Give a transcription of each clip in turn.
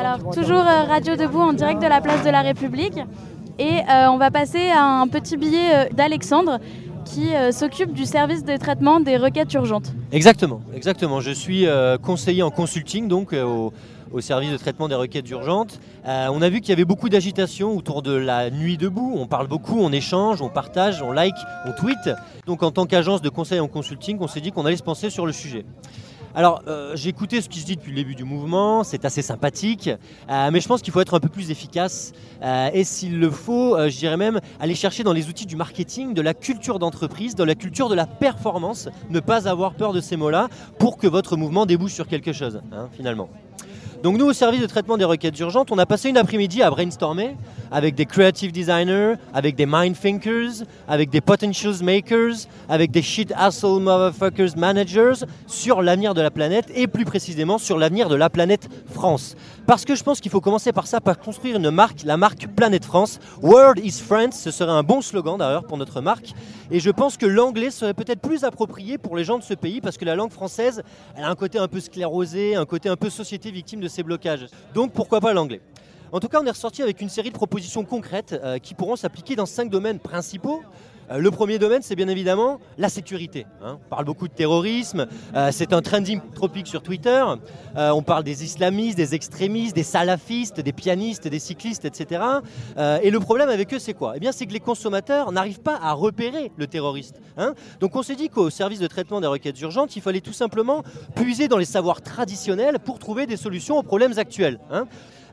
Alors, toujours euh, Radio Debout en direct de la place de la République. Et euh, on va passer à un petit billet euh, d'Alexandre qui s'occupe du service de traitement des requêtes urgentes. Exactement, exactement. Je suis conseiller en consulting donc au, au, service de traitement des requêtes urgentes. on a vu qu'il y avait beaucoup d'agitation autour de la nuit debout. On parle beaucoup, on échange, on partage, on like, on tweet. Donc en tant qu'agence de conseil en consulting, on s'est dit qu'on allait se penser sur le sujet. Alors, euh, j'ai écouté ce qui se dit depuis le début du mouvement, c'est assez sympathique, euh, mais je pense qu'il faut être un peu plus efficace. Euh, et s'il le faut, je dirais même aller chercher dans les outils du marketing, de la culture d'entreprise, de la culture de la performance, ne pas avoir peur de ces mots-là pour que votre mouvement débouche sur quelque chose, hein, finalement. Donc nous, au service de traitement des requêtes urgentes, on a passé une après-midi à brainstormer avec des creative designers, avec des mind thinkers, avec des potentials makers, avec des shit asshole motherfuckers managers sur l'avenir de la planète et plus précisément sur l'avenir de la planète France. Parce que je pense qu'il faut commencer par ça, par construire une marque, la marque Planète France. World is France, ce serait un bon slogan d'ailleurs pour notre marque. Et je pense que l'anglais serait peut-être plus approprié pour les gens de ce pays parce que la langue française, elle a un côté un peu sclérosé, un côté un peu société victime de ces blocages. Donc pourquoi pas l'anglais? En tout cas, on est ressorti avec une série de propositions concrètes euh, qui pourront s'appliquer dans cinq domaines principaux. Euh, le premier domaine, c'est bien évidemment la sécurité. Hein. On parle beaucoup de terrorisme, euh, c'est un trending tropique sur Twitter. on parle des islamistes, des extrémistes, des salafistes, des pianistes, des cyclistes, etc. et le problème avec eux, c'est quoi? Eh bien, c'est que les consommateurs n'arrivent pas à repérer le terroriste. Hein. Donc, on s'est dit qu'au service de traitement des requêtes urgentes, il fallait tout simplement puiser dans les savoirs traditionnels pour trouver des solutions aux problèmes actuels. Hein.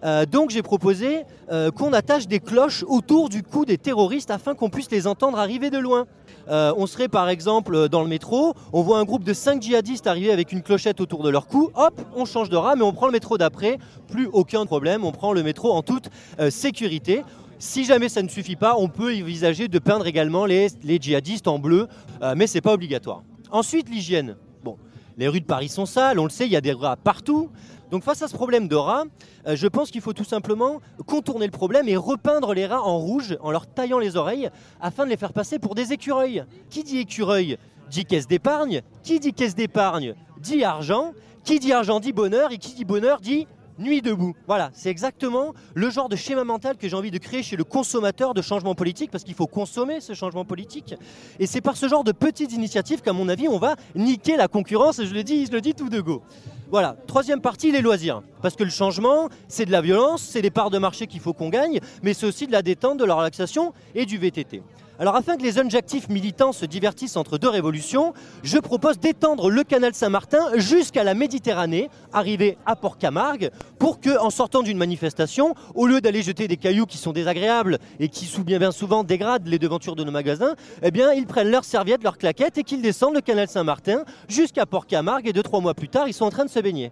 Euh, donc j'ai proposé euh, qu'on attache des cloches autour du cou des terroristes afin qu'on puisse les entendre arriver de loin. Euh, on serait par exemple dans le métro, on voit un groupe de 5 djihadistes arriver avec une clochette autour de leur cou, hop, on change de rame mais on prend le métro d'après, plus aucun problème, on prend le métro en toute sécurité. Si jamais ça ne suffit pas, on peut envisager de peindre également les, djihadistes en bleu, mais ce n'est pas obligatoire. Ensuite, l'hygiène. Bon, les rues de Paris sont sales, on le sait, il y a des rats partout. Donc face à ce problème de rats, euh, je pense qu'il faut tout simplement contourner le problème et repeindre les rats en rouge en leur taillant les oreilles afin de les faire passer pour des écureuils. Qui dit écureuil dit caisse d'épargne. Qui dit caisse d'épargne dit argent. Qui dit argent dit bonheur. Et qui dit bonheur dit nuit debout. Voilà, c'est exactement le genre de schéma mental que j'ai envie de créer chez le consommateur de changement politique, parce qu'il faut consommer ce changement politique. Et c'est par ce genre de petites initiatives qu'à mon avis, on va niquer la concurrence, je le dis, je le dis tout de go. Voilà, troisième partie, les loisirs. Parce que le changement, c'est de la violence, c'est des parts de marché qu'il faut qu'on gagne, mais c'est aussi de la détente, de la relaxation et du VTT. Alors afin que les jeunes actifs militants se divertissent entre deux révolutions, je propose d'étendre le canal Saint-Martin jusqu'à la Méditerranée, arrivé à Port-Camargue, pour que, en sortant d'une manifestation, au lieu d'aller jeter des cailloux qui sont désagréables et qui bien souvent dégradent les devantures de nos magasins, eh bien ils prennent leurs serviettes, leurs claquettes et qu'ils descendent le canal Saint-Martin jusqu'à Port-Camargue et deux trois mois plus tard, ils sont en train de se baigner.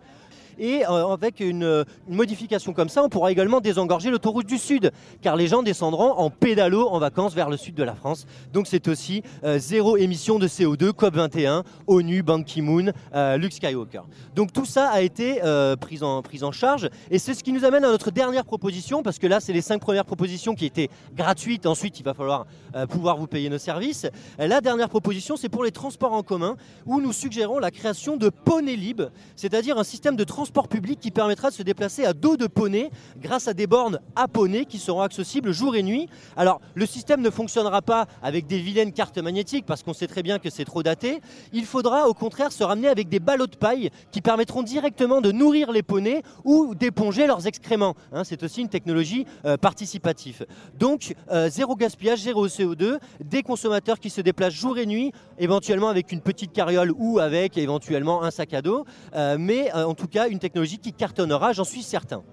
Et euh, avec une, modification comme ça, on pourra également désengorger l'autoroute du Sud, car les gens descendront en pédalo en vacances vers le sud de la France. Donc c'est aussi euh, zéro émission de CO2, COP21, ONU, Ban Ki-moon, euh, Luke Skywalker. Donc tout ça a été pris, en, pris en charge, et c'est ce qui nous amène à notre dernière proposition, parce que là c'est les cinq premières propositions qui étaient gratuites, ensuite il va falloir pouvoir vous payer nos services. La dernière proposition c'est pour les transports en commun, où nous suggérons la création de Poney Lib, c'est-à-dire un système de transport transport public qui permettra de se déplacer à dos de poney grâce à des bornes à poney qui seront accessibles jour et nuit. Alors, le système ne fonctionnera pas avec des vilaines cartes magnétiques parce qu'on sait très bien que c'est trop daté. Il faudra au contraire se ramener avec des ballots de paille qui permettront directement de nourrir les poneys ou d'éponger leurs excréments. Hein, c'est aussi une technologie euh, participative. Donc, euh, zéro gaspillage, zéro CO2, des consommateurs qui se déplacent jour et nuit, éventuellement avec une petite carriole ou avec éventuellement un sac à dos. Euh, mais en tout cas, une technologie qui cartonnera, j'en suis certain.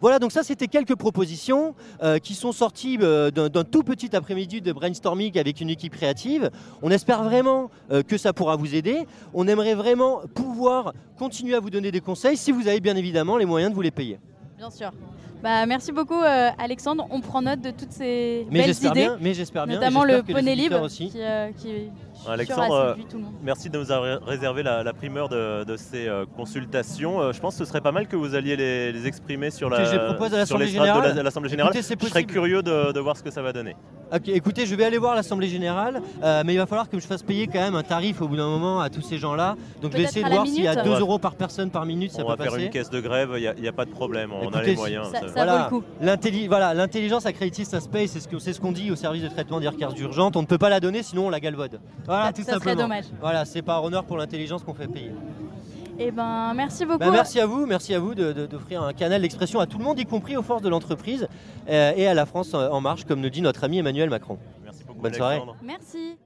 Voilà, donc ça c'était quelques propositions euh, qui sont sorties euh, d'un tout petit après-midi de brainstorming avec une équipe créative. On espère vraiment euh, que ça pourra vous aider. On aimerait vraiment pouvoir continuer à vous donner des conseils si vous avez bien évidemment les moyens de vous les payer. Bien sûr. Bah, merci beaucoup euh, Alexandre, on prend note de toutes ces Mais belles j'espère idées, bien, mais j'espère bien. notamment le poney libre aussi. qui, euh, qui, qui Alexandre, euh, séduit tout le monde. Merci de nous avoir réservé la, la primeur de, de ces euh, consultations. Euh, je pense que ce serait pas mal que vous alliez les, les exprimer sur la Que je les propose à l'Assemblée de l'Assemblée générale. Écoutez, je serais curieux de, de voir ce que ça va donner. Ok, écoutez, je vais aller voir l'Assemblée Générale, euh, mais il va falloir que je fasse payer quand même un tarif au bout d'un moment à tous ces gens-là. Donc je vais essayer à de voir s'il y a minute 2 Ouais. euros par personne par minute, ça On peut va faire passer. une caisse de grève, il n'y a, pas de problème, on a les moyens. Ça, ça- ça Voilà. vaut le coup. L'intelli- voilà, l'intelligence accréditive, ça se paye, c'est ce que- c'est ce qu'on dit au service de traitement des requêtes urgentes. On ne peut pas la donner, sinon on la galvaude. Voilà, Ça- tout ça serait simplement. dommage. Voilà, c'est par honneur pour l'intelligence qu'on fait payer. Et ben merci beaucoup. Bah, merci à vous, merci à vous d'offrir un canal d'expression à tout le monde, y compris aux forces de l'entreprise euh, et à la France en marche, comme nous dit notre ami Emmanuel Macron. Merci beaucoup. Bonne soirée. Merci.